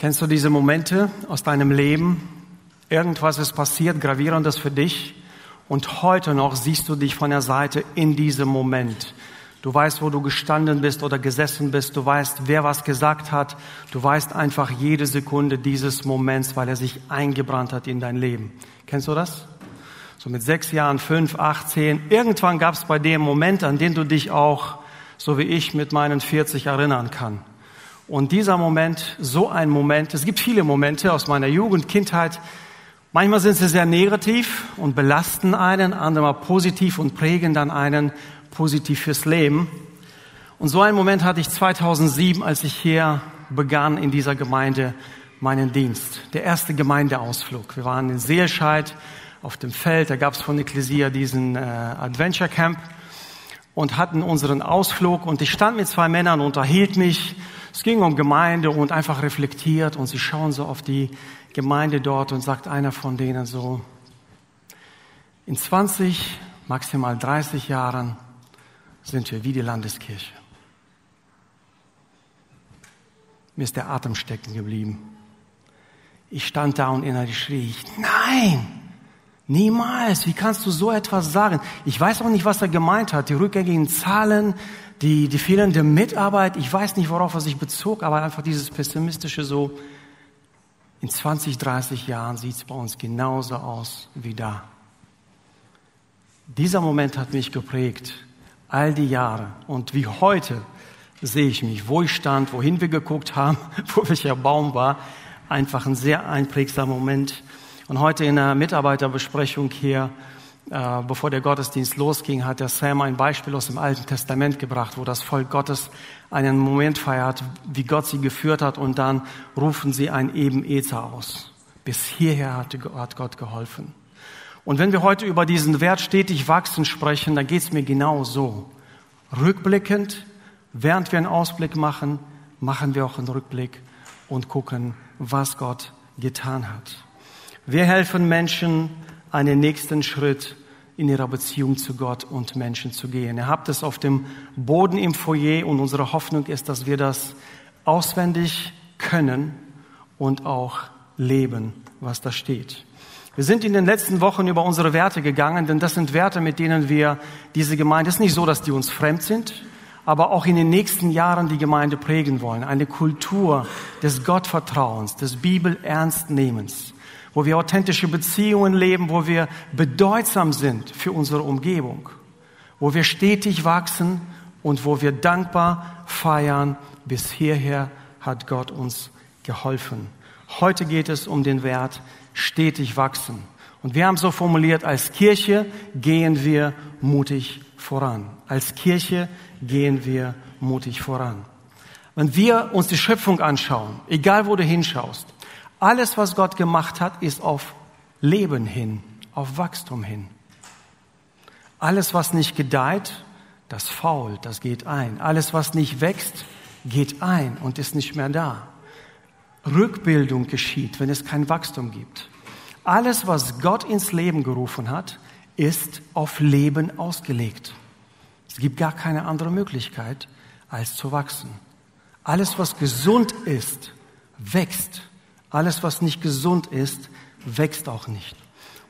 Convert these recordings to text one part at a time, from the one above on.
Kennst du diese Momente aus deinem Leben? Irgendwas ist passiert, gravierendes für dich. Und heute noch siehst du dich von der Seite in diesem Moment. Du weißt, wo du gestanden bist oder gesessen bist. Du weißt, wer was gesagt hat. Du weißt einfach jede Sekunde dieses Moments, weil er sich eingebrannt hat in dein Leben. Kennst du das? So mit sechs Jahren, fünf, acht, zehn. Irgendwann gab es bei einen Moment, an den du dich auch, so wie ich, mit meinen 40 erinnern kann. Und dieser Moment, so ein Moment, es gibt viele Momente aus meiner Jugend, Kindheit, manchmal sind sie sehr negativ und belasten einen, andere mal positiv und prägen dann einen positiv fürs Leben. Und so einen Moment hatte ich 2007, als ich hier begann in dieser Gemeinde meinen Dienst. Der erste Gemeindeausflug. Wir waren in Seelscheid auf dem Feld, da gab es von Ecclesia diesen äh, Adventure Camp und hatten unseren Ausflug und ich stand mit zwei Männern, unterhielt mich es ging um Gemeinde und einfach reflektiert und sie schauen so auf die Gemeinde dort und sagt einer von denen so, in 20, maximal 30 Jahren sind wir wie die Landeskirche. Mir ist der Atem stecken geblieben. Ich stand da und innerlich schrie ich, nein, niemals, wie kannst du so etwas sagen? Ich weiß auch nicht, was er gemeint hat. Die rückgängigen Zahlen, die, die fehlende Mitarbeit, ich weiß nicht, worauf er sich bezog, aber einfach dieses pessimistische so, in 20, 30 Jahren sieht es bei uns genauso aus wie da. Dieser Moment hat mich geprägt, all die Jahre. Und wie heute sehe ich mich, wo ich stand, wohin wir geguckt haben, wo welcher Baum war. Einfach ein sehr einprägsamer Moment. Und heute in der Mitarbeiterbesprechung hier äh, bevor der Gottesdienst losging, hat der Sam ein Beispiel aus dem Alten Testament gebracht, wo das Volk Gottes einen Moment feiert, wie Gott sie geführt hat und dann rufen sie ein Ebenezer aus. Bis hierher hat Gott geholfen. Und wenn wir heute über diesen Wert stetig wachsen sprechen, dann geht es mir genau so. Rückblickend, während wir einen Ausblick machen, machen wir auch einen Rückblick und gucken, was Gott getan hat. Wir helfen Menschen, einen nächsten Schritt in ihrer Beziehung zu Gott und Menschen zu gehen. Ihr habt es auf dem Boden im Foyer und unsere Hoffnung ist, dass wir das auswendig können und auch leben, was da steht. Wir sind in den letzten Wochen über unsere Werte gegangen, denn das sind Werte, mit denen wir diese Gemeinde, es ist nicht so, dass die uns fremd sind, aber auch in den nächsten Jahren die Gemeinde prägen wollen. Eine Kultur des Gottvertrauens, des Bibelernstnehmens wo wir authentische Beziehungen leben, wo wir bedeutsam sind für unsere Umgebung, wo wir stetig wachsen und wo wir dankbar feiern, bis hierher hat Gott uns geholfen. Heute geht es um den Wert stetig wachsen. Und wir haben so formuliert, als Kirche gehen wir mutig voran. Als Kirche gehen wir mutig voran. Wenn wir uns die Schöpfung anschauen, egal wo du hinschaust, alles, was Gott gemacht hat, ist auf Leben hin, auf Wachstum hin. Alles, was nicht gedeiht, das fault, das geht ein. Alles, was nicht wächst, geht ein und ist nicht mehr da. Rückbildung geschieht, wenn es kein Wachstum gibt. Alles, was Gott ins Leben gerufen hat, ist auf Leben ausgelegt. Es gibt gar keine andere Möglichkeit, als zu wachsen. Alles, was gesund ist, wächst. Alles, was nicht gesund ist, wächst auch nicht.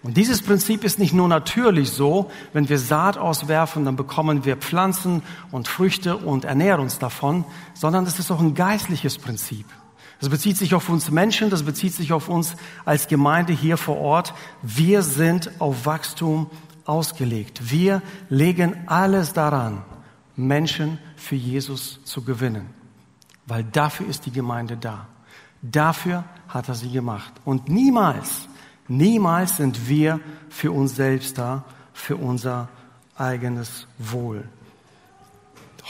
Und dieses Prinzip ist nicht nur natürlich so, wenn wir Saat auswerfen, dann bekommen wir Pflanzen und Früchte und ernähren uns davon, sondern es ist auch ein geistliches Prinzip. Das bezieht sich auf uns Menschen, das bezieht sich auf uns als Gemeinde hier vor Ort. Wir sind auf Wachstum ausgelegt. Wir legen alles daran, Menschen für Jesus zu gewinnen, weil dafür ist die Gemeinde da. Dafür hat er sie gemacht. Und niemals, niemals sind wir für uns selbst da, für unser eigenes Wohl.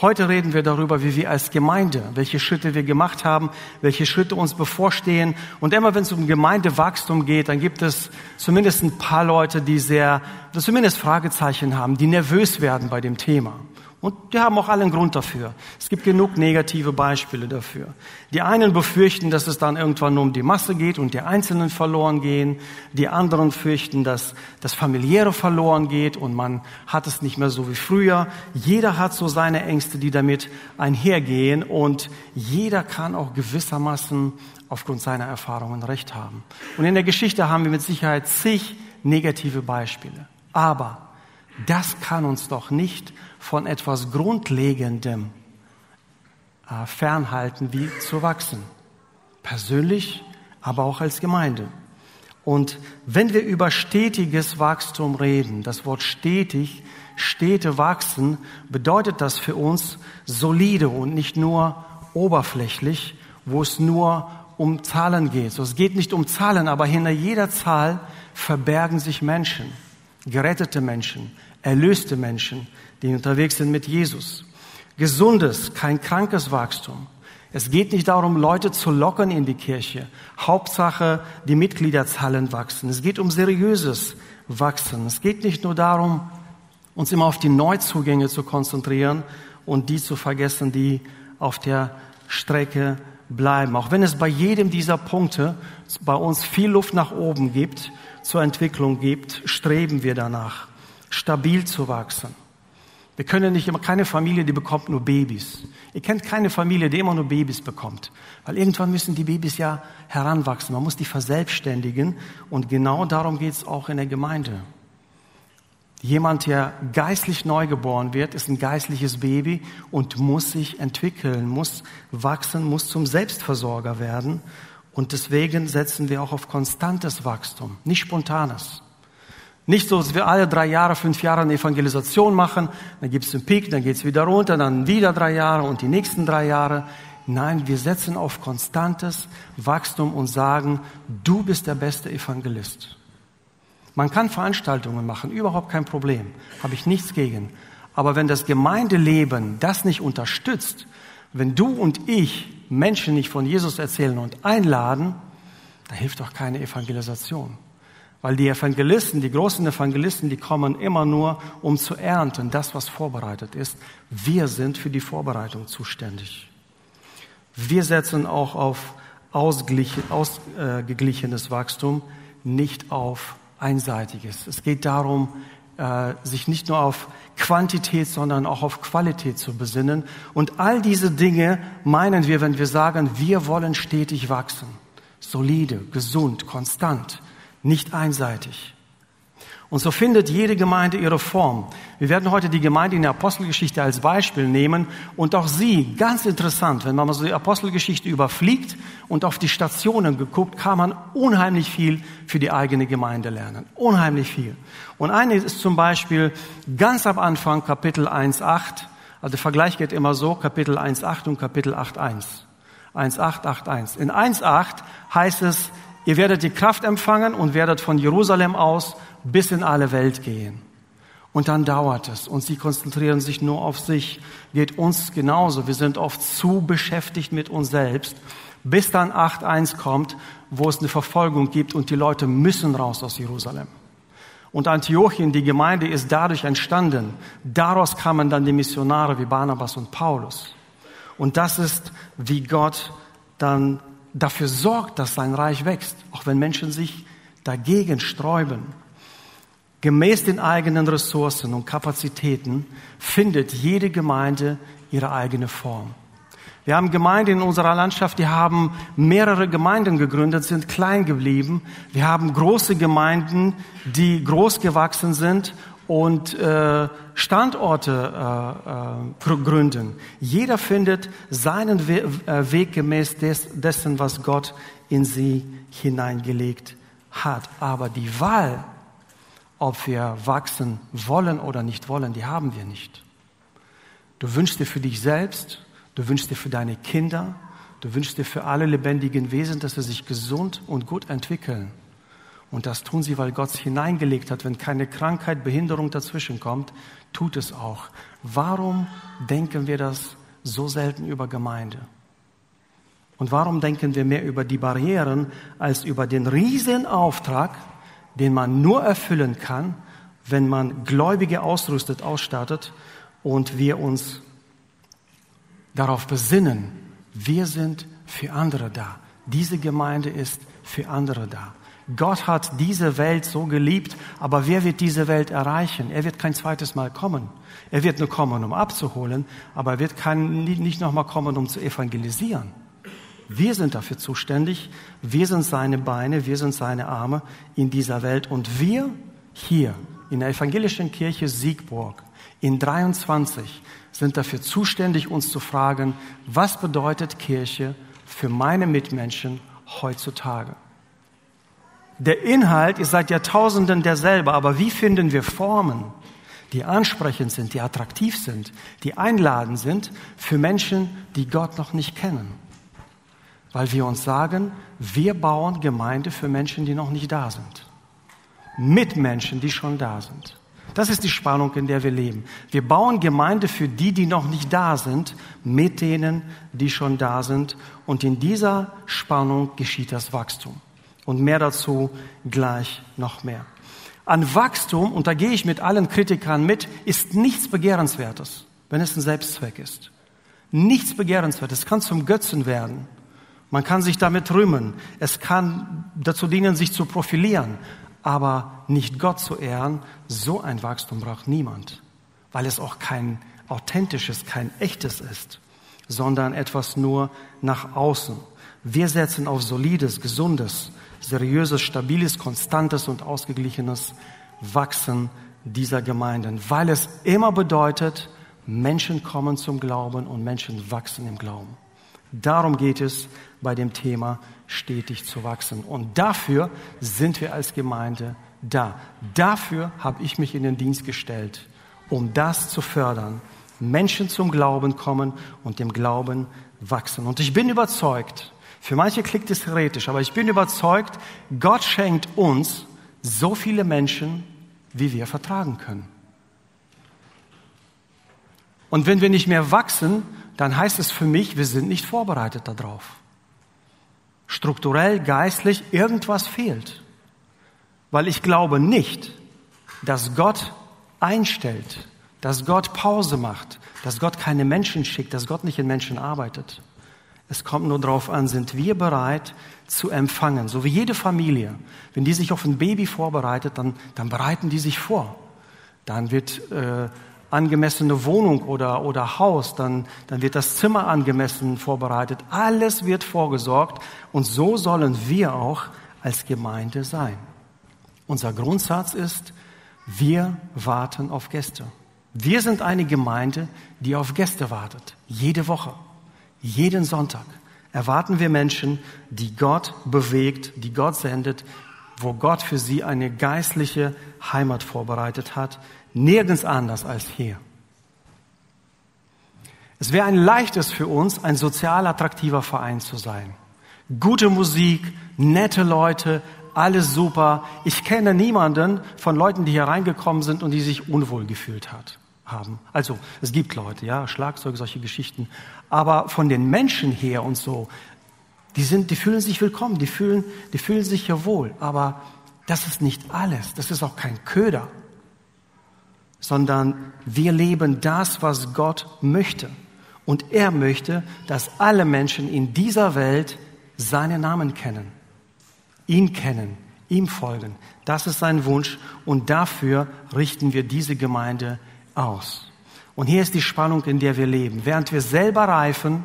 Heute reden wir darüber, wie wir als Gemeinde, welche Schritte wir gemacht haben, welche Schritte uns bevorstehen. Und immer wenn es um Gemeindewachstum geht, dann gibt es zumindest ein paar Leute, die sehr, zumindest Fragezeichen haben, die nervös werden bei dem Thema. Und die haben auch allen Grund dafür. Es gibt genug negative Beispiele dafür. Die einen befürchten, dass es dann irgendwann nur um die Masse geht und die Einzelnen verloren gehen. Die anderen fürchten, dass das Familiäre verloren geht und man hat es nicht mehr so wie früher. Jeder hat so seine Ängste, die damit einhergehen und jeder kann auch gewissermaßen aufgrund seiner Erfahrungen recht haben. Und in der Geschichte haben wir mit Sicherheit zig negative Beispiele. Aber das kann uns doch nicht von etwas Grundlegendem äh, fernhalten, wie zu wachsen. Persönlich, aber auch als Gemeinde. Und wenn wir über stetiges Wachstum reden, das Wort stetig, stete wachsen, bedeutet das für uns solide und nicht nur oberflächlich, wo es nur um Zahlen geht. So, es geht nicht um Zahlen, aber hinter jeder Zahl verbergen sich Menschen, gerettete Menschen, erlöste Menschen, die unterwegs sind mit Jesus. Gesundes, kein krankes Wachstum. Es geht nicht darum, Leute zu locken in die Kirche. Hauptsache, die Mitgliederzahlen wachsen. Es geht um seriöses Wachsen. Es geht nicht nur darum, uns immer auf die Neuzugänge zu konzentrieren und die zu vergessen, die auf der Strecke bleiben. Auch wenn es bei jedem dieser Punkte bei uns viel Luft nach oben gibt, zur Entwicklung gibt, streben wir danach, stabil zu wachsen. Wir können nicht immer, keine Familie, die bekommt nur Babys. Ihr kennt keine Familie, die immer nur Babys bekommt. Weil irgendwann müssen die Babys ja heranwachsen. Man muss die verselbstständigen. Und genau darum geht es auch in der Gemeinde. Jemand, der geistlich neugeboren wird, ist ein geistliches Baby und muss sich entwickeln, muss wachsen, muss zum Selbstversorger werden. Und deswegen setzen wir auch auf konstantes Wachstum, nicht spontanes. Nicht so, dass wir alle drei Jahre, fünf Jahre eine Evangelisation machen, dann gibt es einen Peak, dann geht es wieder runter, dann wieder drei Jahre und die nächsten drei Jahre. Nein, wir setzen auf konstantes Wachstum und sagen, du bist der beste Evangelist. Man kann Veranstaltungen machen, überhaupt kein Problem, habe ich nichts gegen. Aber wenn das Gemeindeleben das nicht unterstützt, wenn du und ich Menschen nicht von Jesus erzählen und einladen, da hilft doch keine Evangelisation. Weil die Evangelisten, die großen Evangelisten, die kommen immer nur, um zu ernten, das, was vorbereitet ist. Wir sind für die Vorbereitung zuständig. Wir setzen auch auf ausgeglichenes Wachstum, nicht auf einseitiges. Es geht darum, äh, sich nicht nur auf Quantität, sondern auch auf Qualität zu besinnen. Und all diese Dinge meinen wir, wenn wir sagen, wir wollen stetig wachsen. Solide, gesund, konstant nicht einseitig. Und so findet jede Gemeinde ihre Form. Wir werden heute die Gemeinde in der Apostelgeschichte als Beispiel nehmen und auch sie, ganz interessant, wenn man mal so die Apostelgeschichte überfliegt und auf die Stationen geguckt, kann man unheimlich viel für die eigene Gemeinde lernen. Unheimlich viel. Und eine ist zum Beispiel ganz am Anfang Kapitel 1.8. Also der Vergleich geht immer so, Kapitel 1.8 und Kapitel 8.1. 1.8, 8.1. In 1.8 heißt es, Ihr werdet die Kraft empfangen und werdet von Jerusalem aus bis in alle Welt gehen. Und dann dauert es und sie konzentrieren sich nur auf sich. Geht uns genauso. Wir sind oft zu beschäftigt mit uns selbst, bis dann 8.1 kommt, wo es eine Verfolgung gibt und die Leute müssen raus aus Jerusalem. Und Antiochien, die Gemeinde ist dadurch entstanden. Daraus kamen dann die Missionare wie Barnabas und Paulus. Und das ist, wie Gott dann dafür sorgt, dass sein Reich wächst, auch wenn Menschen sich dagegen sträuben. Gemäß den eigenen Ressourcen und Kapazitäten findet jede Gemeinde ihre eigene Form. Wir haben Gemeinden in unserer Landschaft, die haben mehrere Gemeinden gegründet, sind klein geblieben. Wir haben große Gemeinden, die groß gewachsen sind und äh, Standorte äh, äh, gründen. Jeder findet seinen We Weg gemäß des, dessen, was Gott in sie hineingelegt hat. Aber die Wahl, ob wir wachsen wollen oder nicht wollen, die haben wir nicht. Du wünschst dir für dich selbst, du wünschst dir für deine Kinder, du wünschst dir für alle lebendigen Wesen, dass sie sich gesund und gut entwickeln. Und das tun sie, weil Gott es hineingelegt hat. Wenn keine Krankheit, Behinderung dazwischen kommt, tut es auch. Warum denken wir das so selten über Gemeinde? Und warum denken wir mehr über die Barrieren als über den riesen Auftrag, den man nur erfüllen kann, wenn man Gläubige ausrüstet, ausstattet und wir uns darauf besinnen, wir sind für andere da. Diese Gemeinde ist für andere da. Gott hat diese Welt so geliebt, aber wer wird diese Welt erreichen? Er wird kein zweites Mal kommen. Er wird nur kommen, um abzuholen, aber er wird kein, nicht nochmal kommen, um zu evangelisieren. Wir sind dafür zuständig. Wir sind seine Beine, wir sind seine Arme in dieser Welt. Und wir hier in der evangelischen Kirche Siegburg in 23 sind dafür zuständig, uns zu fragen, was bedeutet Kirche für meine Mitmenschen heutzutage? Der Inhalt ist seit Jahrtausenden derselbe, aber wie finden wir Formen, die ansprechend sind, die attraktiv sind, die einladend sind für Menschen, die Gott noch nicht kennen? weil wir uns sagen, wir bauen Gemeinde für Menschen, die noch nicht da sind. Mit Menschen, die schon da sind. Das ist die Spannung, in der wir leben. Wir bauen Gemeinde für die, die noch nicht da sind, mit denen, die schon da sind. Und in dieser Spannung geschieht das Wachstum. Und mehr dazu gleich noch mehr. An Wachstum, und da gehe ich mit allen Kritikern mit, ist nichts Begehrenswertes, wenn es ein Selbstzweck ist. Nichts Begehrenswertes. Es kann zum Götzen werden. Man kann sich damit rühmen. Es kann dazu dienen, sich zu profilieren. Aber nicht Gott zu ehren, so ein Wachstum braucht niemand. Weil es auch kein authentisches, kein echtes ist, sondern etwas nur nach außen. Wir setzen auf solides, gesundes, seriöses, stabiles, konstantes und ausgeglichenes Wachsen dieser Gemeinden, weil es immer bedeutet, Menschen kommen zum Glauben und Menschen wachsen im Glauben. Darum geht es bei dem Thema stetig zu wachsen. Und dafür sind wir als Gemeinde da. Dafür habe ich mich in den Dienst gestellt, um das zu fördern. Menschen zum Glauben kommen und dem Glauben wachsen. Und ich bin überzeugt, für manche klingt es theoretisch, aber ich bin überzeugt, Gott schenkt uns so viele Menschen, wie wir vertragen können. Und wenn wir nicht mehr wachsen, dann heißt es für mich, wir sind nicht vorbereitet darauf. Strukturell, geistlich, irgendwas fehlt. Weil ich glaube nicht, dass Gott einstellt, dass Gott Pause macht, dass Gott keine Menschen schickt, dass Gott nicht in Menschen arbeitet. Es kommt nur darauf an, sind wir bereit zu empfangen, so wie jede Familie. Wenn die sich auf ein Baby vorbereitet, dann, dann bereiten die sich vor. Dann wird äh, angemessene Wohnung oder, oder Haus, dann, dann wird das Zimmer angemessen vorbereitet. Alles wird vorgesorgt und so sollen wir auch als Gemeinde sein. Unser Grundsatz ist, wir warten auf Gäste. Wir sind eine Gemeinde, die auf Gäste wartet. Jede Woche, jeden Sonntag erwarten wir Menschen, die Gott bewegt, die Gott sendet, wo Gott für sie eine geistliche Heimat vorbereitet hat, Nirgends anders als hier. Es wäre ein leichtes für uns, ein sozial attraktiver Verein zu sein. Gute Musik, nette Leute, alles super. Ich kenne niemanden von Leuten, die hier reingekommen sind und die sich unwohl gefühlt hat, haben. Also, es gibt Leute, ja, Schlagzeug, solche Geschichten. Aber von den Menschen her und so, die sind, die fühlen sich willkommen, die fühlen, die fühlen sich hier wohl. Aber das ist nicht alles. Das ist auch kein Köder sondern wir leben das, was Gott möchte. Und er möchte, dass alle Menschen in dieser Welt seinen Namen kennen, ihn kennen, ihm folgen. Das ist sein Wunsch und dafür richten wir diese Gemeinde aus. Und hier ist die Spannung, in der wir leben. Während wir selber reifen,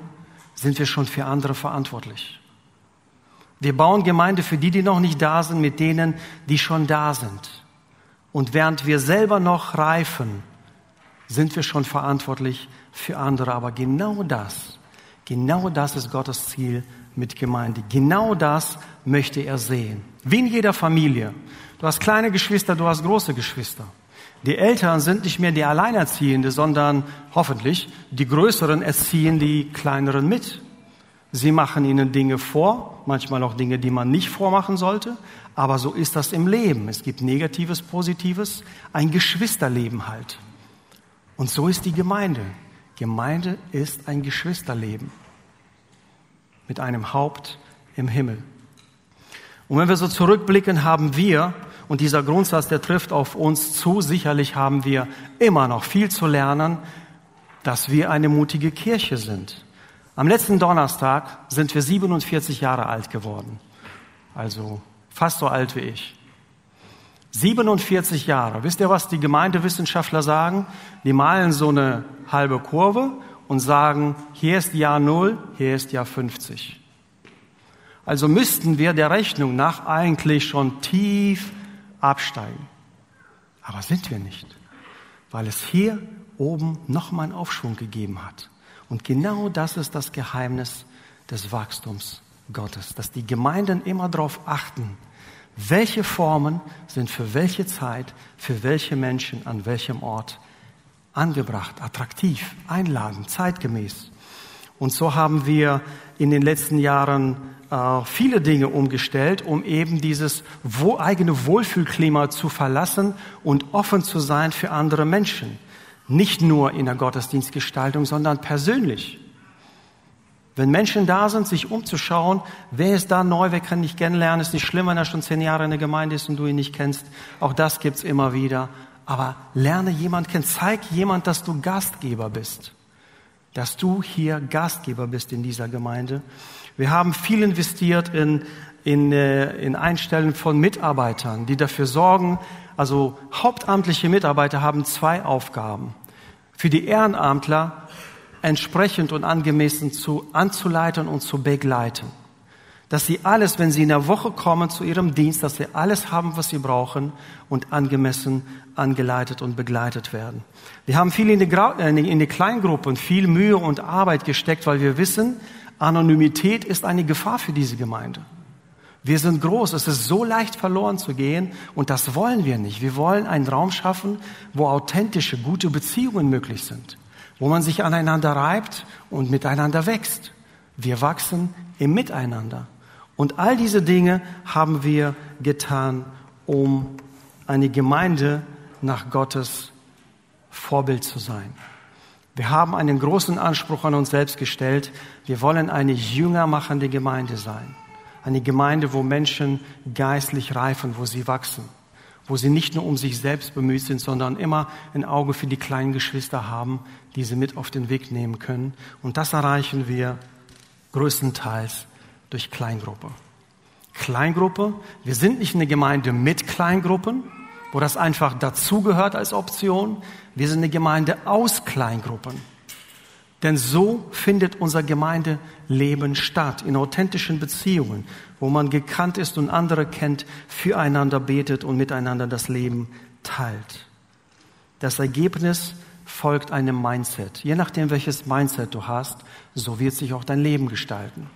sind wir schon für andere verantwortlich. Wir bauen Gemeinde für die, die noch nicht da sind, mit denen, die schon da sind. Und während wir selber noch reifen, sind wir schon verantwortlich für andere. Aber genau das, genau das ist Gottes Ziel mit Gemeinde. Genau das möchte er sehen. Wie in jeder Familie. Du hast kleine Geschwister, du hast große Geschwister. Die Eltern sind nicht mehr die Alleinerziehende, sondern hoffentlich die Größeren erziehen die Kleineren mit. Sie machen ihnen Dinge vor, manchmal auch Dinge, die man nicht vormachen sollte, aber so ist das im Leben. Es gibt Negatives, Positives, ein Geschwisterleben halt. Und so ist die Gemeinde. Gemeinde ist ein Geschwisterleben mit einem Haupt im Himmel. Und wenn wir so zurückblicken, haben wir, und dieser Grundsatz, der trifft auf uns zu, sicherlich haben wir immer noch viel zu lernen, dass wir eine mutige Kirche sind. Am letzten Donnerstag sind wir 47 Jahre alt geworden. Also fast so alt wie ich. 47 Jahre. Wisst ihr, was die Gemeindewissenschaftler sagen? Die malen so eine halbe Kurve und sagen, hier ist Jahr Null, hier ist Jahr 50. Also müssten wir der Rechnung nach eigentlich schon tief absteigen. Aber sind wir nicht, weil es hier oben nochmal einen Aufschwung gegeben hat. Und genau das ist das Geheimnis des Wachstums Gottes, dass die Gemeinden immer darauf achten, welche Formen sind für welche Zeit, für welche Menschen, an welchem Ort angebracht, attraktiv, einladend, zeitgemäß. Und so haben wir in den letzten Jahren äh, viele Dinge umgestellt, um eben dieses wo, eigene Wohlfühlklima zu verlassen und offen zu sein für andere Menschen. Nicht nur in der Gottesdienstgestaltung, sondern persönlich. Wenn Menschen da sind, sich umzuschauen, wer ist da neu, wer kann dich kennenlernen, ist nicht schlimm, wenn er schon zehn Jahre in der Gemeinde ist und du ihn nicht kennst. Auch das gibt's immer wieder. Aber lerne jemand kennen, zeig jemand, dass du Gastgeber bist. Dass du hier Gastgeber bist in dieser Gemeinde. Wir haben viel investiert in, in, äh, in Einstellen von Mitarbeitern, die dafür sorgen, also hauptamtliche Mitarbeiter haben zwei Aufgaben. Für die Ehrenamtler entsprechend und angemessen zu anzuleiten und zu begleiten. Dass sie alles, wenn sie in der Woche kommen zu ihrem Dienst, dass sie alles haben, was sie brauchen und angemessen angeleitet und begleitet werden. Wir haben viel in die, äh, in die Kleingruppen, viel Mühe und Arbeit gesteckt, weil wir wissen, Anonymität ist eine Gefahr für diese Gemeinde. Wir sind groß, es ist so leicht verloren zu gehen und das wollen wir nicht. Wir wollen einen Raum schaffen, wo authentische, gute Beziehungen möglich sind wo man sich aneinander reibt und miteinander wächst. Wir wachsen im Miteinander. Und all diese Dinge haben wir getan, um eine Gemeinde nach Gottes Vorbild zu sein. Wir haben einen großen Anspruch an uns selbst gestellt. Wir wollen eine jüngermachende Gemeinde sein. Eine Gemeinde, wo Menschen geistlich reifen, wo sie wachsen wo sie nicht nur um sich selbst bemüht sind, sondern immer ein Auge für die kleinen Geschwister haben, die sie mit auf den Weg nehmen können. Und das erreichen wir größtenteils durch Kleingruppe. Kleingruppe, wir sind nicht eine Gemeinde mit Kleingruppen, wo das einfach dazugehört als Option. Wir sind eine Gemeinde aus Kleingruppen. Denn so findet unser Gemeindeleben statt, in authentischen Beziehungen, wo man gekannt ist und andere kennt, füreinander betet und miteinander das Leben teilt. Das Ergebnis folgt einem Mindset. Je nachdem, welches Mindset du hast, so wird sich auch dein Leben gestalten.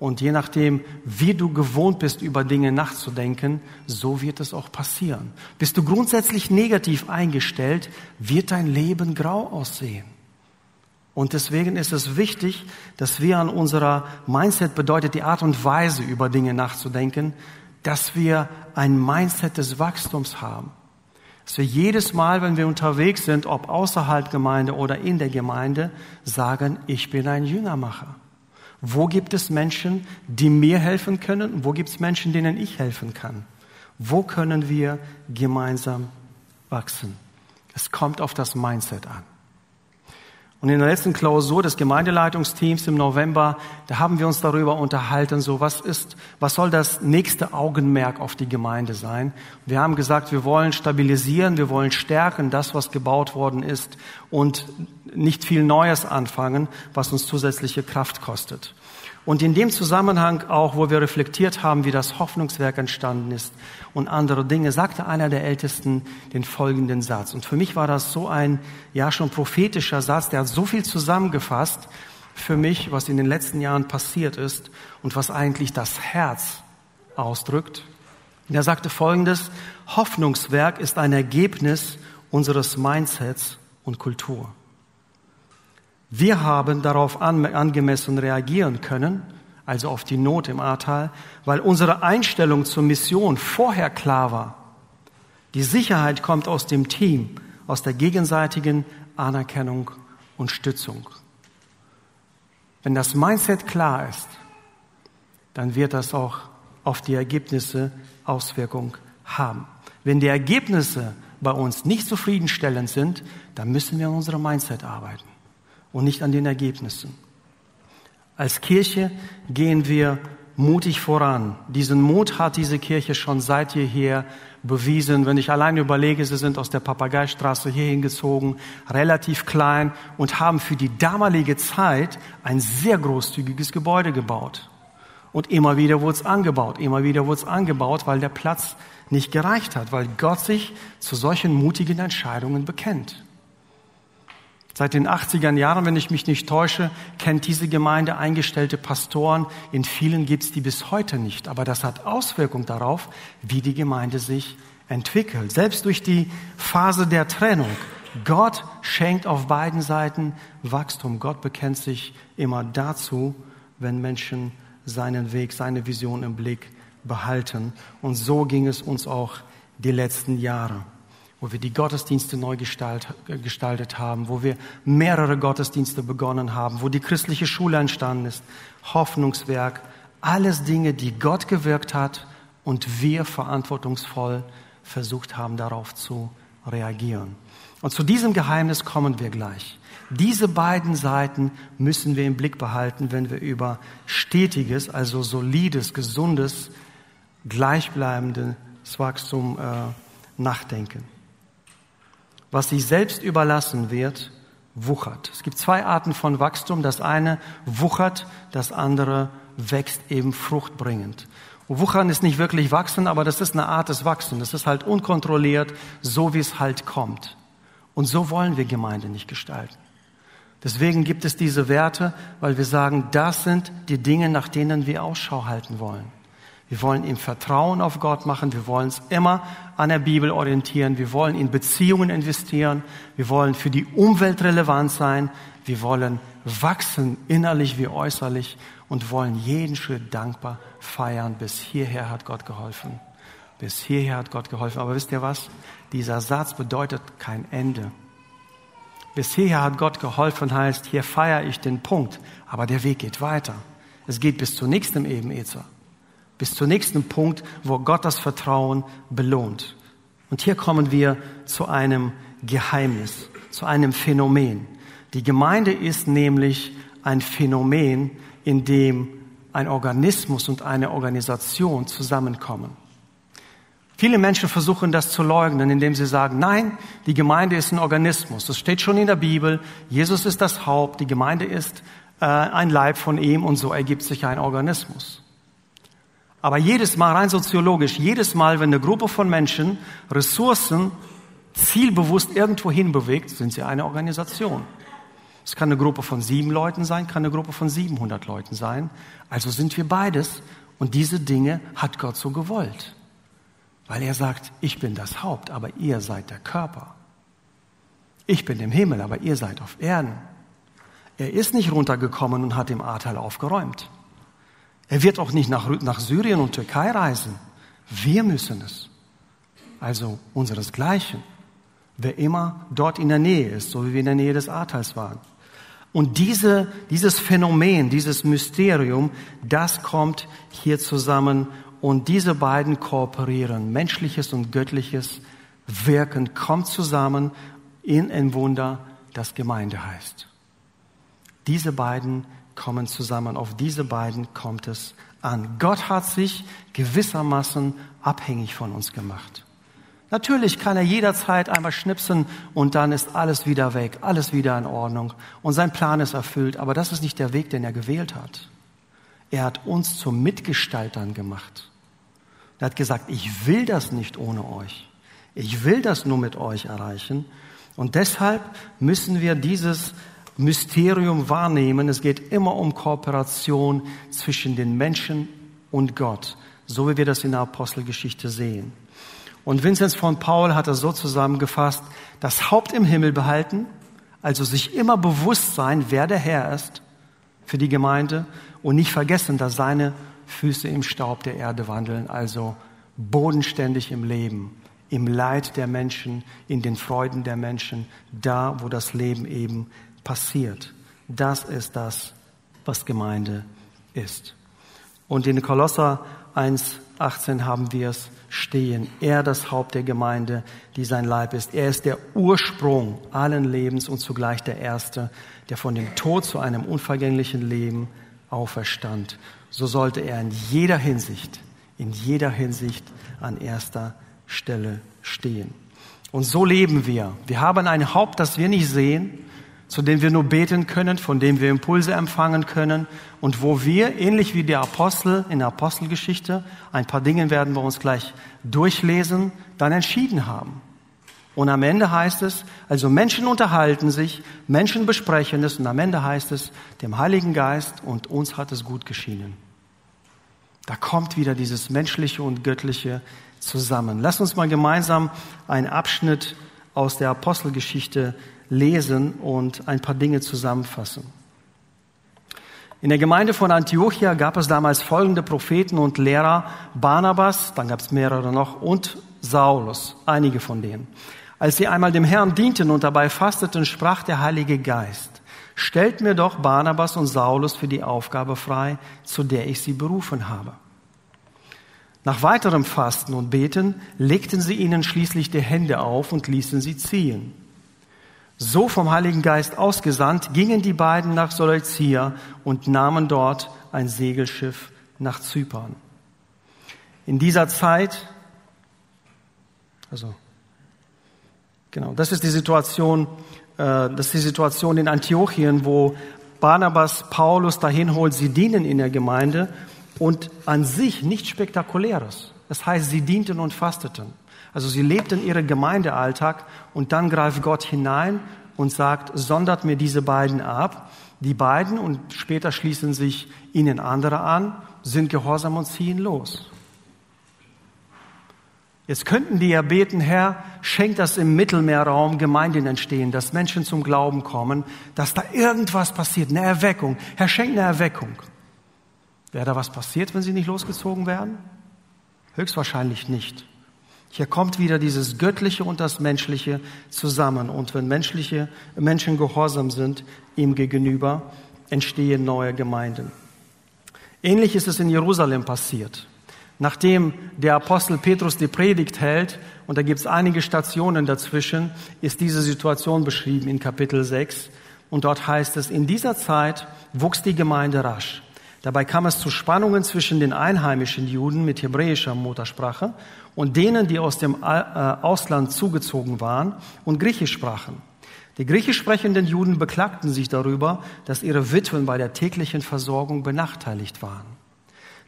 Und je nachdem, wie du gewohnt bist, über Dinge nachzudenken, so wird es auch passieren. Bist du grundsätzlich negativ eingestellt, wird dein Leben grau aussehen. Und deswegen ist es wichtig, dass wir an unserer Mindset bedeutet die Art und Weise, über Dinge nachzudenken, dass wir ein Mindset des Wachstums haben. Dass wir jedes Mal, wenn wir unterwegs sind, ob außerhalb Gemeinde oder in der Gemeinde, sagen, ich bin ein Jüngermacher. Wo gibt es Menschen, die mir helfen können? Wo gibt es Menschen, denen ich helfen kann? Wo können wir gemeinsam wachsen? Es kommt auf das Mindset an. Und in der letzten Klausur des Gemeindeleitungsteams im November, da haben wir uns darüber unterhalten, so was ist, was soll das nächste Augenmerk auf die Gemeinde sein? Wir haben gesagt, wir wollen stabilisieren, wir wollen stärken, das, was gebaut worden ist und nicht viel Neues anfangen, was uns zusätzliche Kraft kostet. Und in dem Zusammenhang auch, wo wir reflektiert haben, wie das Hoffnungswerk entstanden ist und andere Dinge, sagte einer der Ältesten den folgenden Satz. Und für mich war das so ein, ja, schon prophetischer Satz, der hat so viel zusammengefasst für mich, was in den letzten Jahren passiert ist und was eigentlich das Herz ausdrückt. Und er sagte folgendes, Hoffnungswerk ist ein Ergebnis unseres Mindsets und Kultur. Wir haben darauf angemessen reagieren können, also auf die Not im Ahrtal, weil unsere Einstellung zur Mission vorher klar war. Die Sicherheit kommt aus dem Team, aus der gegenseitigen Anerkennung und Stützung. Wenn das Mindset klar ist, dann wird das auch auf die Ergebnisse Auswirkung haben. Wenn die Ergebnisse bei uns nicht zufriedenstellend sind, dann müssen wir an unserem Mindset arbeiten. Und nicht an den Ergebnissen. Als Kirche gehen wir mutig voran. Diesen Mut hat diese Kirche schon seit jeher bewiesen. Wenn ich allein überlege, sie sind aus der Papageistraße hier hingezogen, relativ klein und haben für die damalige Zeit ein sehr großzügiges Gebäude gebaut. Und immer wieder wurde es angebaut, immer wieder wurde es angebaut, weil der Platz nicht gereicht hat, weil Gott sich zu solchen mutigen Entscheidungen bekennt. Seit den 80er Jahren, wenn ich mich nicht täusche, kennt diese Gemeinde eingestellte Pastoren. In vielen gibt es die bis heute nicht. Aber das hat Auswirkungen darauf, wie die Gemeinde sich entwickelt. Selbst durch die Phase der Trennung. Gott schenkt auf beiden Seiten Wachstum. Gott bekennt sich immer dazu, wenn Menschen seinen Weg, seine Vision im Blick behalten. Und so ging es uns auch die letzten Jahre wo wir die Gottesdienste neu gestaltet haben, wo wir mehrere Gottesdienste begonnen haben, wo die christliche Schule entstanden ist, Hoffnungswerk, alles Dinge, die Gott gewirkt hat und wir verantwortungsvoll versucht haben, darauf zu reagieren. Und zu diesem Geheimnis kommen wir gleich. Diese beiden Seiten müssen wir im Blick behalten, wenn wir über stetiges, also solides, gesundes, gleichbleibendes Wachstum äh, nachdenken was sich selbst überlassen wird, wuchert. Es gibt zwei Arten von Wachstum. Das eine wuchert, das andere wächst eben fruchtbringend. Wuchern ist nicht wirklich wachsen, aber das ist eine Art des Wachsens. Das ist halt unkontrolliert, so wie es halt kommt. Und so wollen wir Gemeinde nicht gestalten. Deswegen gibt es diese Werte, weil wir sagen, das sind die Dinge, nach denen wir Ausschau halten wollen. Wir wollen im Vertrauen auf Gott machen. Wir wollen uns immer an der Bibel orientieren. Wir wollen in Beziehungen investieren. Wir wollen für die Umwelt relevant sein. Wir wollen wachsen, innerlich wie äußerlich und wollen jeden Schritt dankbar feiern. Bis hierher hat Gott geholfen. Bis hierher hat Gott geholfen. Aber wisst ihr was? Dieser Satz bedeutet kein Ende. Bis hierher hat Gott geholfen heißt, hier feiere ich den Punkt. Aber der Weg geht weiter. Es geht bis zur nächsten Ebenezer bis zum nächsten Punkt, wo Gott das Vertrauen belohnt. Und hier kommen wir zu einem Geheimnis, zu einem Phänomen. Die Gemeinde ist nämlich ein Phänomen, in dem ein Organismus und eine Organisation zusammenkommen. Viele Menschen versuchen das zu leugnen, indem sie sagen, nein, die Gemeinde ist ein Organismus. Das steht schon in der Bibel. Jesus ist das Haupt, die Gemeinde ist äh, ein Leib von ihm und so ergibt sich ein Organismus. Aber jedes Mal, rein soziologisch, jedes Mal, wenn eine Gruppe von Menschen Ressourcen zielbewusst irgendwo hin bewegt, sind sie eine Organisation. Es kann eine Gruppe von sieben Leuten sein, kann eine Gruppe von 700 Leuten sein. Also sind wir beides. Und diese Dinge hat Gott so gewollt. Weil er sagt, ich bin das Haupt, aber ihr seid der Körper. Ich bin im Himmel, aber ihr seid auf Erden. Er ist nicht runtergekommen und hat im Ahrtal aufgeräumt. Er wird auch nicht nach, nach Syrien und Türkei reisen. Wir müssen es. Also unseresgleichen. Wer immer dort in der Nähe ist, so wie wir in der Nähe des Ahrtals waren. Und diese, dieses Phänomen, dieses Mysterium, das kommt hier zusammen und diese beiden kooperieren. Menschliches und göttliches Wirken kommt zusammen in ein Wunder, das Gemeinde heißt. Diese beiden kommen zusammen. Auf diese beiden kommt es an. Gott hat sich gewissermaßen abhängig von uns gemacht. Natürlich kann er jederzeit einmal schnipsen und dann ist alles wieder weg, alles wieder in Ordnung und sein Plan ist erfüllt. Aber das ist nicht der Weg, den er gewählt hat. Er hat uns zu Mitgestaltern gemacht. Er hat gesagt, ich will das nicht ohne euch. Ich will das nur mit euch erreichen. Und deshalb müssen wir dieses Mysterium wahrnehmen. Es geht immer um Kooperation zwischen den Menschen und Gott, so wie wir das in der Apostelgeschichte sehen. Und Vinzenz von Paul hat das so zusammengefasst, das Haupt im Himmel behalten, also sich immer bewusst sein, wer der Herr ist für die Gemeinde und nicht vergessen, dass seine Füße im Staub der Erde wandeln, also bodenständig im Leben, im Leid der Menschen, in den Freuden der Menschen, da, wo das Leben eben passiert. Das ist das, was Gemeinde ist. Und in Kolosser 1, 18 haben wir es stehen. Er, das Haupt der Gemeinde, die sein Leib ist. Er ist der Ursprung allen Lebens und zugleich der Erste, der von dem Tod zu einem unvergänglichen Leben auferstand. So sollte er in jeder Hinsicht, in jeder Hinsicht an erster Stelle stehen. Und so leben wir. Wir haben ein Haupt, das wir nicht sehen, zu dem wir nur beten können, von dem wir Impulse empfangen können und wo wir, ähnlich wie der Apostel in der Apostelgeschichte, ein paar Dinge werden wir uns gleich durchlesen, dann entschieden haben. Und am Ende heißt es, also Menschen unterhalten sich, Menschen besprechen es und am Ende heißt es, dem Heiligen Geist und uns hat es gut geschienen. Da kommt wieder dieses Menschliche und Göttliche zusammen. Lass uns mal gemeinsam einen Abschnitt aus der Apostelgeschichte lesen und ein paar Dinge zusammenfassen. In der Gemeinde von Antiochia gab es damals folgende Propheten und Lehrer, Barnabas, dann gab es mehrere noch, und Saulus, einige von denen. Als sie einmal dem Herrn dienten und dabei fasteten, sprach der Heilige Geist, stellt mir doch Barnabas und Saulus für die Aufgabe frei, zu der ich sie berufen habe. Nach weiterem Fasten und Beten legten sie ihnen schließlich die Hände auf und ließen sie ziehen. So vom Heiligen Geist ausgesandt, gingen die beiden nach Seleucia und nahmen dort ein Segelschiff nach Zypern. In dieser Zeit, also, genau, das ist die Situation, äh, das ist die Situation in Antiochien, wo Barnabas Paulus dahin holt, sie dienen in der Gemeinde und an sich nichts Spektakuläres. Das heißt, sie dienten und fasteten. Also sie lebten ihren Gemeindealltag und dann greift Gott hinein und sagt, sondert mir diese beiden ab. Die beiden und später schließen sich ihnen andere an, sind gehorsam und ziehen los. Jetzt könnten die ja beten, Herr, schenk, dass im Mittelmeerraum Gemeinden entstehen, dass Menschen zum Glauben kommen, dass da irgendwas passiert, eine Erweckung. Herr, schenk eine Erweckung. Wäre da was passiert, wenn sie nicht losgezogen wären? Höchstwahrscheinlich nicht. Hier kommt wieder dieses Göttliche und das Menschliche zusammen. Und wenn menschliche Menschen gehorsam sind ihm gegenüber, entstehen neue Gemeinden. Ähnlich ist es in Jerusalem passiert. Nachdem der Apostel Petrus die Predigt hält, und da gibt es einige Stationen dazwischen, ist diese Situation beschrieben in Kapitel 6. Und dort heißt es, in dieser Zeit wuchs die Gemeinde rasch. Dabei kam es zu Spannungen zwischen den einheimischen Juden mit hebräischer Muttersprache und denen, die aus dem äh, Ausland zugezogen waren und Griechisch sprachen. Die griechisch sprechenden Juden beklagten sich darüber, dass ihre Witwen bei der täglichen Versorgung benachteiligt waren.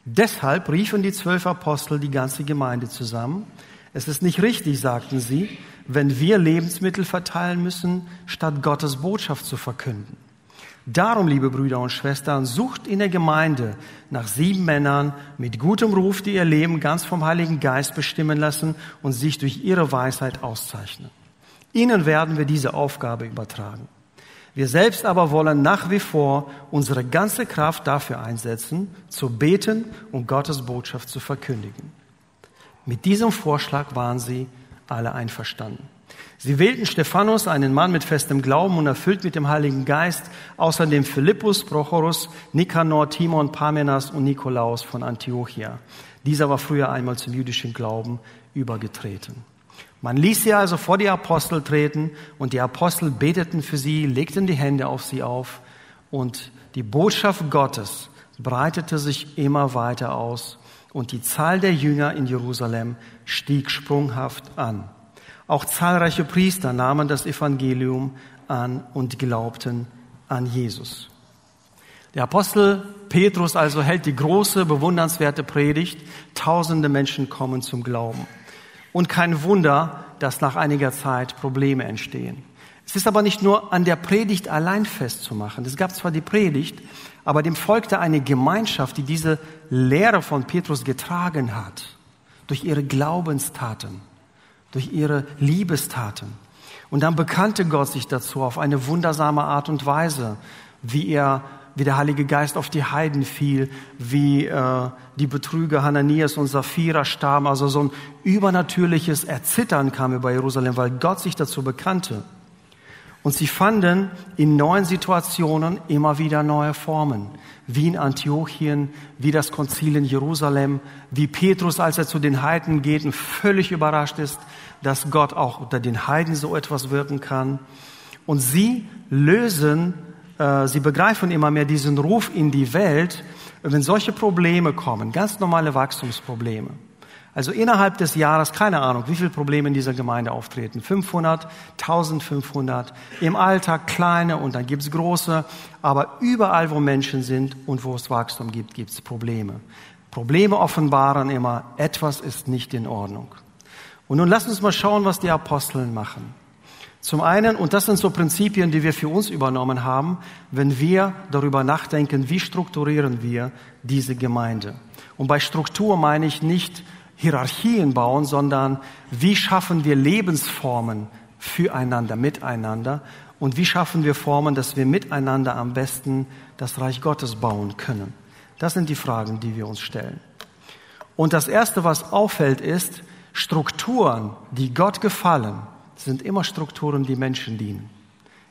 Deshalb riefen die zwölf Apostel die ganze Gemeinde zusammen. Es ist nicht richtig, sagten sie, wenn wir Lebensmittel verteilen müssen, statt Gottes Botschaft zu verkünden. Darum, liebe Brüder und Schwestern, sucht in der Gemeinde nach sieben Männern mit gutem Ruf, die ihr Leben ganz vom Heiligen Geist bestimmen lassen und sich durch ihre Weisheit auszeichnen. Ihnen werden wir diese Aufgabe übertragen. Wir selbst aber wollen nach wie vor unsere ganze Kraft dafür einsetzen, zu beten und Gottes Botschaft zu verkündigen. Mit diesem Vorschlag waren sie alle einverstanden. Sie wählten Stephanus, einen Mann mit festem Glauben und erfüllt mit dem Heiligen Geist, außerdem Philippus, Prochorus, Nikanor, Timon, Parmenas und Nikolaus von Antiochia. Dieser war früher einmal zum jüdischen Glauben übergetreten. Man ließ sie also vor die Apostel treten und die Apostel beteten für sie, legten die Hände auf sie auf und die Botschaft Gottes breitete sich immer weiter aus und die Zahl der Jünger in Jerusalem stieg sprunghaft an. Auch zahlreiche Priester nahmen das Evangelium an und glaubten an Jesus. Der Apostel Petrus also hält die große, bewundernswerte Predigt. Tausende Menschen kommen zum Glauben. Und kein Wunder, dass nach einiger Zeit Probleme entstehen. Es ist aber nicht nur an der Predigt allein festzumachen. Es gab zwar die Predigt, aber dem folgte eine Gemeinschaft, die diese Lehre von Petrus getragen hat, durch ihre Glaubenstaten durch ihre Liebestaten. Und dann bekannte Gott sich dazu auf eine wundersame Art und Weise, wie er, wie der Heilige Geist auf die Heiden fiel, wie äh, die Betrüger Hananias und Sapphira starben. Also so ein übernatürliches Erzittern kam über Jerusalem, weil Gott sich dazu bekannte. Und sie fanden in neuen Situationen immer wieder neue Formen. Wie in Antiochien, wie das Konzil in Jerusalem, wie Petrus, als er zu den Heiden geht und völlig überrascht ist, dass Gott auch unter den Heiden so etwas wirken kann. Und sie lösen, äh, sie begreifen immer mehr diesen Ruf in die Welt, wenn solche Probleme kommen, ganz normale Wachstumsprobleme. Also innerhalb des Jahres, keine Ahnung, wie viele Probleme in dieser Gemeinde auftreten. 500, 1500. Im Alltag kleine und dann gibt's große. Aber überall, wo Menschen sind und wo es Wachstum gibt, gibt's Probleme. Probleme offenbaren immer, etwas ist nicht in Ordnung. Und nun lass uns mal schauen, was die Aposteln machen. Zum einen, und das sind so Prinzipien, die wir für uns übernommen haben, wenn wir darüber nachdenken, wie strukturieren wir diese Gemeinde. Und bei Struktur meine ich nicht Hierarchien bauen, sondern wie schaffen wir Lebensformen füreinander, miteinander und wie schaffen wir Formen, dass wir miteinander am besten das Reich Gottes bauen können. Das sind die Fragen, die wir uns stellen. Und das Erste, was auffällt, ist, Strukturen, die Gott gefallen, sind immer Strukturen, die Menschen dienen.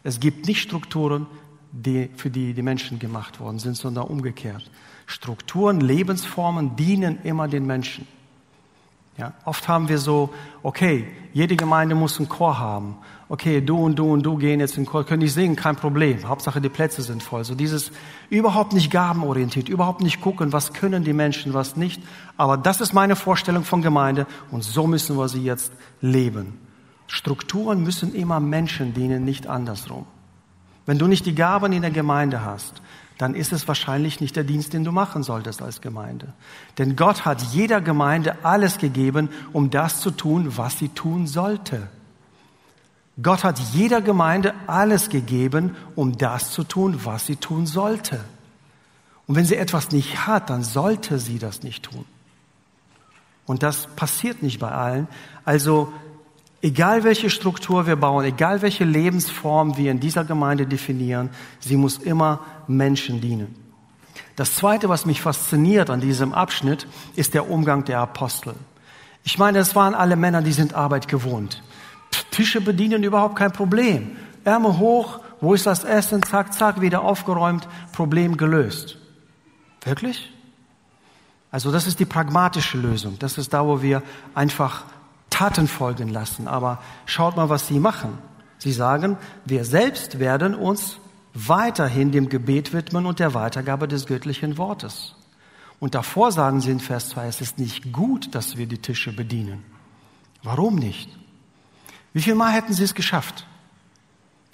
Es gibt nicht Strukturen, die, für die die Menschen gemacht worden sind, sondern umgekehrt. Strukturen, Lebensformen dienen immer den Menschen. Ja, oft haben wir so, okay, jede Gemeinde muss einen Chor haben. Okay, du und du und du gehen jetzt in den Chor, können nicht singen, kein Problem. Hauptsache die Plätze sind voll. So dieses überhaupt nicht gabenorientiert, überhaupt nicht gucken, was können die Menschen, was nicht. Aber das ist meine Vorstellung von Gemeinde und so müssen wir sie jetzt leben. Strukturen müssen immer Menschen dienen, nicht andersrum. Wenn du nicht die Gaben in der Gemeinde hast, dann ist es wahrscheinlich nicht der Dienst, den du machen solltest als Gemeinde. Denn Gott hat jeder Gemeinde alles gegeben, um das zu tun, was sie tun sollte. Gott hat jeder Gemeinde alles gegeben, um das zu tun, was sie tun sollte. Und wenn sie etwas nicht hat, dann sollte sie das nicht tun. Und das passiert nicht bei allen. Also egal welche Struktur wir bauen, egal welche Lebensform wir in dieser Gemeinde definieren, sie muss immer Menschen dienen. Das Zweite, was mich fasziniert an diesem Abschnitt, ist der Umgang der Apostel. Ich meine, es waren alle Männer, die sind Arbeit gewohnt. Tische bedienen überhaupt kein Problem. Ärmel hoch, wo ist das Essen? Zack, zack, wieder aufgeräumt, Problem gelöst. Wirklich? Also das ist die pragmatische Lösung. Das ist da, wo wir einfach Taten folgen lassen. Aber schaut mal, was sie machen. Sie sagen, wir selbst werden uns weiterhin dem Gebet widmen und der Weitergabe des göttlichen Wortes. Und davor sagen sie in Vers 2, es ist nicht gut, dass wir die Tische bedienen. Warum nicht? Wie viel Mal hätten sie es geschafft?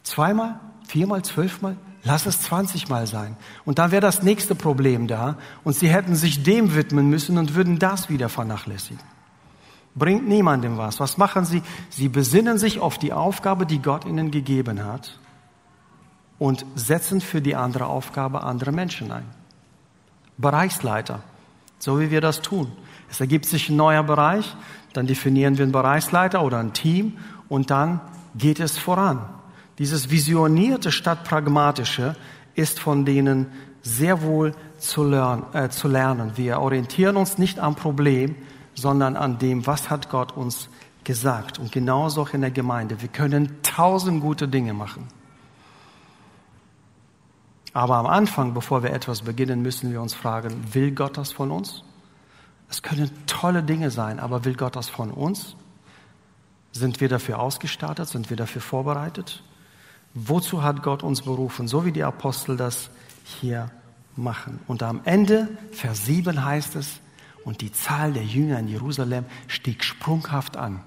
Zweimal? Viermal? Zwölfmal? Lass es zwanzigmal sein. Und dann wäre das nächste Problem da und sie hätten sich dem widmen müssen und würden das wieder vernachlässigen. Bringt niemandem was. Was machen sie? Sie besinnen sich auf die Aufgabe, die Gott ihnen gegeben hat und setzen für die andere Aufgabe andere Menschen ein. Bereichsleiter, so wie wir das tun. Es ergibt sich ein neuer Bereich, dann definieren wir einen Bereichsleiter oder ein Team und dann geht es voran. Dieses visionierte statt pragmatische ist von denen sehr wohl zu, lernen, äh, zu lernen. Wir orientieren uns nicht am Problem, sondern an dem, was hat Gott uns gesagt. Und genauso auch in der Gemeinde. Wir können tausend gute Dinge machen. Aber am Anfang, bevor wir etwas beginnen, müssen wir uns fragen, will Gott das von uns? Es können tolle Dinge sein, aber will Gott das von uns? Sind wir dafür ausgestattet? Sind wir dafür vorbereitet? Wozu hat Gott uns berufen? So wie die Apostel das hier machen. Und am Ende, Vers 7 heißt es, und die Zahl der Jünger in Jerusalem stieg sprunghaft an,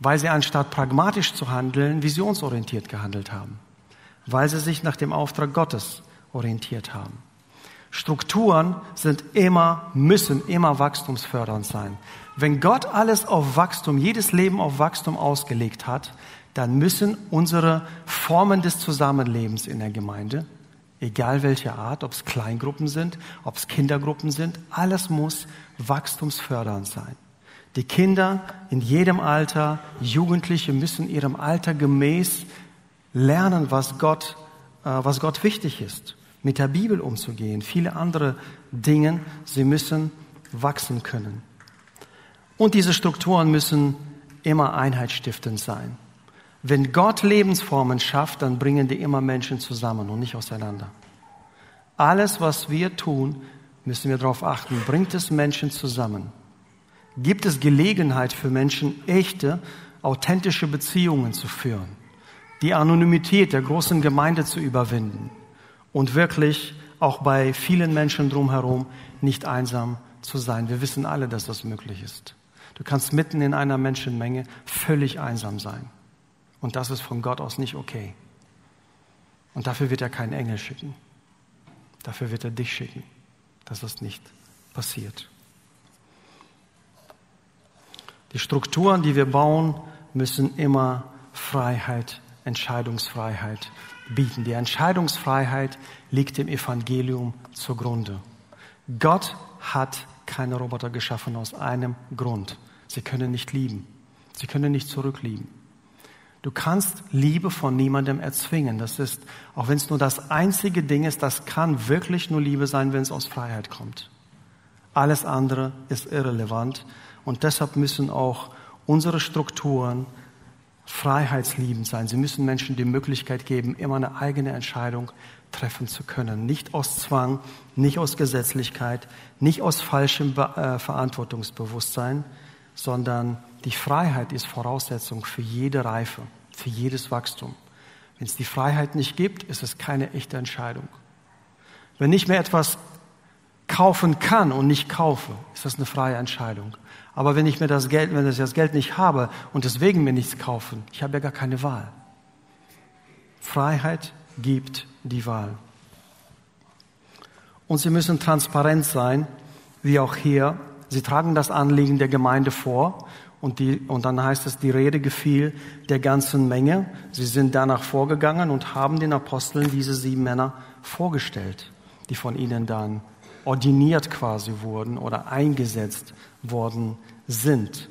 weil sie anstatt pragmatisch zu handeln, visionsorientiert gehandelt haben weil sie sich nach dem Auftrag Gottes orientiert haben. Strukturen sind immer, müssen immer wachstumsfördernd sein. Wenn Gott alles auf Wachstum, jedes Leben auf Wachstum ausgelegt hat, dann müssen unsere Formen des Zusammenlebens in der Gemeinde, egal welche Art, ob es Kleingruppen sind, ob es Kindergruppen sind, alles muss wachstumsfördernd sein. Die Kinder in jedem Alter, Jugendliche müssen ihrem Alter gemäß lernen, was Gott, äh, was Gott wichtig ist, mit der Bibel umzugehen, viele andere Dinge. Sie müssen wachsen können. Und diese Strukturen müssen immer einheitsstiftend sein. Wenn Gott Lebensformen schafft, dann bringen die immer Menschen zusammen und nicht auseinander. Alles, was wir tun, müssen wir darauf achten, bringt es Menschen zusammen. Gibt es Gelegenheit für Menschen, echte, authentische Beziehungen zu führen, die Anonymität der großen Gemeinde zu überwinden und wirklich auch bei vielen Menschen drumherum nicht einsam zu sein. Wir wissen alle, dass das möglich ist. Du kannst mitten in einer Menschenmenge völlig einsam sein. Und das ist von Gott aus nicht okay. Und dafür wird er keinen Engel schicken. Dafür wird er dich schicken, dass das nicht passiert. Die Strukturen, die wir bauen, müssen immer Freiheit, Entscheidungsfreiheit bieten. Die Entscheidungsfreiheit liegt im Evangelium zugrunde. Gott hat keine Roboter geschaffen aus einem Grund. Sie können nicht lieben. Sie können nicht zurücklieben. Du kannst Liebe von niemandem erzwingen. Das ist, auch wenn es nur das einzige Ding ist, das kann wirklich nur Liebe sein, wenn es aus Freiheit kommt. Alles andere ist irrelevant. Und deshalb müssen auch unsere Strukturen freiheitsliebend sein. Sie müssen Menschen die Möglichkeit geben, immer eine eigene Entscheidung treffen zu können. Nicht aus Zwang, nicht aus Gesetzlichkeit, nicht aus falschem äh, Verantwortungsbewusstsein, sondern die Freiheit ist Voraussetzung für jede Reife, für jedes Wachstum. Wenn es die Freiheit nicht gibt, ist es keine echte Entscheidung. Wenn ich mir etwas kaufen kann und nicht kaufe, ist das eine freie Entscheidung. Aber wenn ich mir das Geld, wenn ich das Geld nicht habe und deswegen mir nichts kaufen, ich habe ja gar keine Wahl. Freiheit gibt die Wahl. Und sie müssen transparent sein, wie auch hier. Sie tragen das Anliegen der Gemeinde vor und, die, und dann heißt es, die Rede gefiel der ganzen Menge. Sie sind danach vorgegangen und haben den Aposteln diese sieben Männer vorgestellt, die von ihnen dann ordiniert quasi wurden oder eingesetzt worden sind.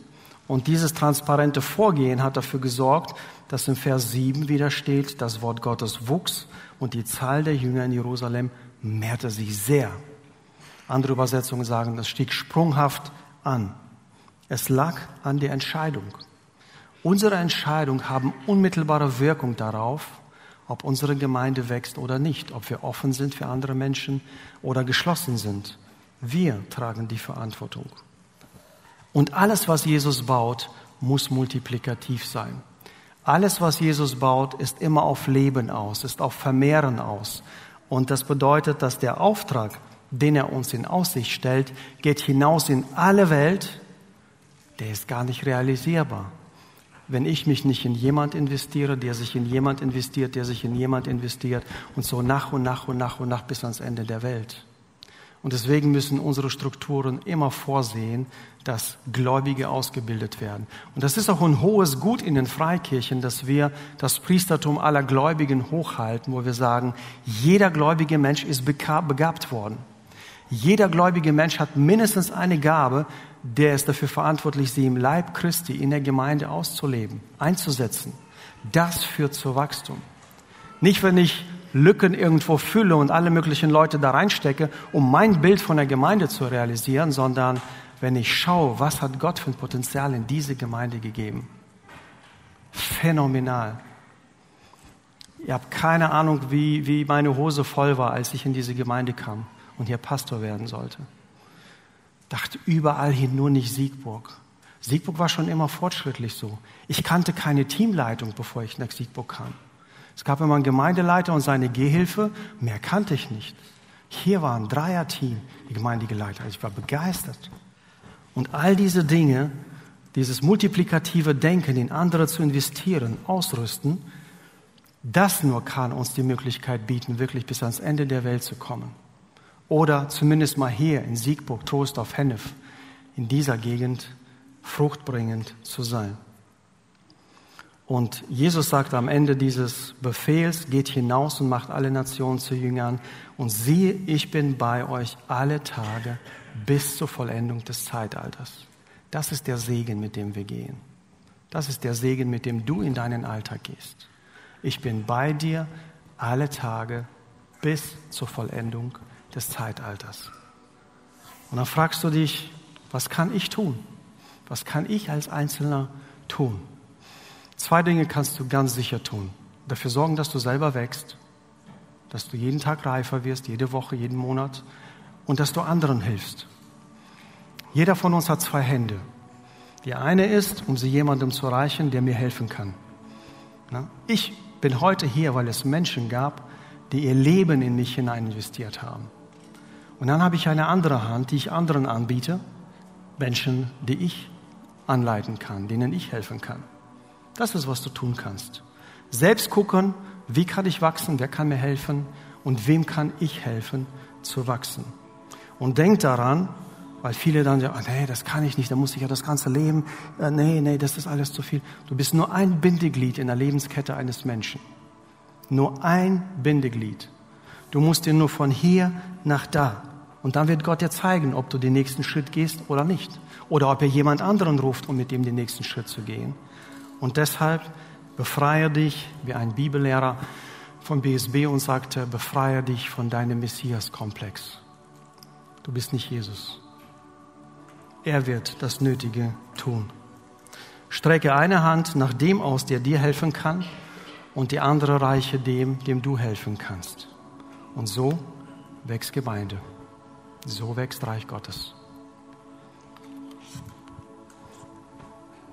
Und dieses transparente Vorgehen hat dafür gesorgt, dass im Vers 7 wieder steht, das Wort Gottes wuchs und die Zahl der Jünger in Jerusalem mehrte sich sehr. Andere Übersetzungen sagen, das stieg sprunghaft an. Es lag an der Entscheidung. Unsere Entscheidungen haben unmittelbare Wirkung darauf, ob unsere Gemeinde wächst oder nicht, ob wir offen sind für andere Menschen oder geschlossen sind. Wir tragen die Verantwortung. Und alles, was Jesus baut, muss multiplikativ sein. Alles, was Jesus baut, ist immer auf Leben aus, ist auf Vermehren aus. Und das bedeutet, dass der Auftrag, den er uns in Aussicht stellt, geht hinaus in alle Welt, der ist gar nicht realisierbar wenn ich mich nicht in jemand investiere, der sich in jemand investiert, der sich in jemand investiert und so nach und nach und nach und nach bis ans Ende der Welt. Und deswegen müssen unsere Strukturen immer vorsehen, dass Gläubige ausgebildet werden. Und das ist auch ein hohes Gut in den Freikirchen, dass wir das Priestertum aller Gläubigen hochhalten, wo wir sagen, jeder gläubige Mensch ist begabt worden. Jeder gläubige Mensch hat mindestens eine Gabe, der ist dafür verantwortlich, sie im Leib Christi in der Gemeinde auszuleben, einzusetzen. Das führt zu Wachstum. Nicht, wenn ich Lücken irgendwo fülle und alle möglichen Leute da reinstecke, um mein Bild von der Gemeinde zu realisieren, sondern wenn ich schaue, was hat Gott für ein Potenzial in diese Gemeinde gegeben. Phänomenal. Ihr habt keine Ahnung, wie, wie meine Hose voll war, als ich in diese Gemeinde kam und hier Pastor werden sollte dachte überall hin, nur nicht Siegburg. Siegburg war schon immer fortschrittlich so. Ich kannte keine Teamleitung, bevor ich nach Siegburg kam. Es gab immer einen Gemeindeleiter und seine Gehilfe, mehr kannte ich nicht. Hier war ein Dreierteam, die Gemeindeleiter. Ich war begeistert. Und all diese Dinge, dieses multiplikative Denken, in andere zu investieren, ausrüsten, das nur kann uns die Möglichkeit bieten, wirklich bis ans Ende der Welt zu kommen. Oder zumindest mal hier in Siegburg, Toast auf Hennef, in dieser Gegend fruchtbringend zu sein. Und Jesus sagt am Ende dieses Befehls, geht hinaus und macht alle Nationen zu Jüngern. Und siehe, ich bin bei euch alle Tage bis zur Vollendung des Zeitalters. Das ist der Segen, mit dem wir gehen. Das ist der Segen, mit dem du in deinen Alltag gehst. Ich bin bei dir alle Tage bis zur Vollendung des Zeitalters. Und dann fragst du dich, was kann ich tun? Was kann ich als Einzelner tun? Zwei Dinge kannst du ganz sicher tun. Dafür sorgen, dass du selber wächst, dass du jeden Tag reifer wirst, jede Woche, jeden Monat und dass du anderen hilfst. Jeder von uns hat zwei Hände. Die eine ist, um sie jemandem zu erreichen, der mir helfen kann. Ich bin heute hier, weil es Menschen gab, die ihr Leben in mich hinein investiert haben. Und dann habe ich eine andere Hand, die ich anderen anbiete, Menschen, die ich anleiten kann, denen ich helfen kann. Das ist, was du tun kannst. Selbst gucken, wie kann ich wachsen, wer kann mir helfen und wem kann ich helfen zu wachsen. Und denk daran, weil viele dann sagen, oh, nee, das kann ich nicht, da muss ich ja das ganze Leben, äh, nee, nee, das ist alles zu viel. Du bist nur ein Bindeglied in der Lebenskette eines Menschen. Nur ein Bindeglied. Du musst dir nur von hier nach da. Und dann wird Gott dir zeigen, ob du den nächsten Schritt gehst oder nicht. Oder ob er jemand anderen ruft, um mit dem den nächsten Schritt zu gehen. Und deshalb befreie dich, wie ein Bibellehrer vom BSB uns sagte, befreie dich von deinem Messias-Komplex. Du bist nicht Jesus. Er wird das Nötige tun. Strecke eine Hand nach dem aus, der dir helfen kann, und die andere reiche dem, dem du helfen kannst. Und so wächst Gemeinde. So wächst Reich Gottes.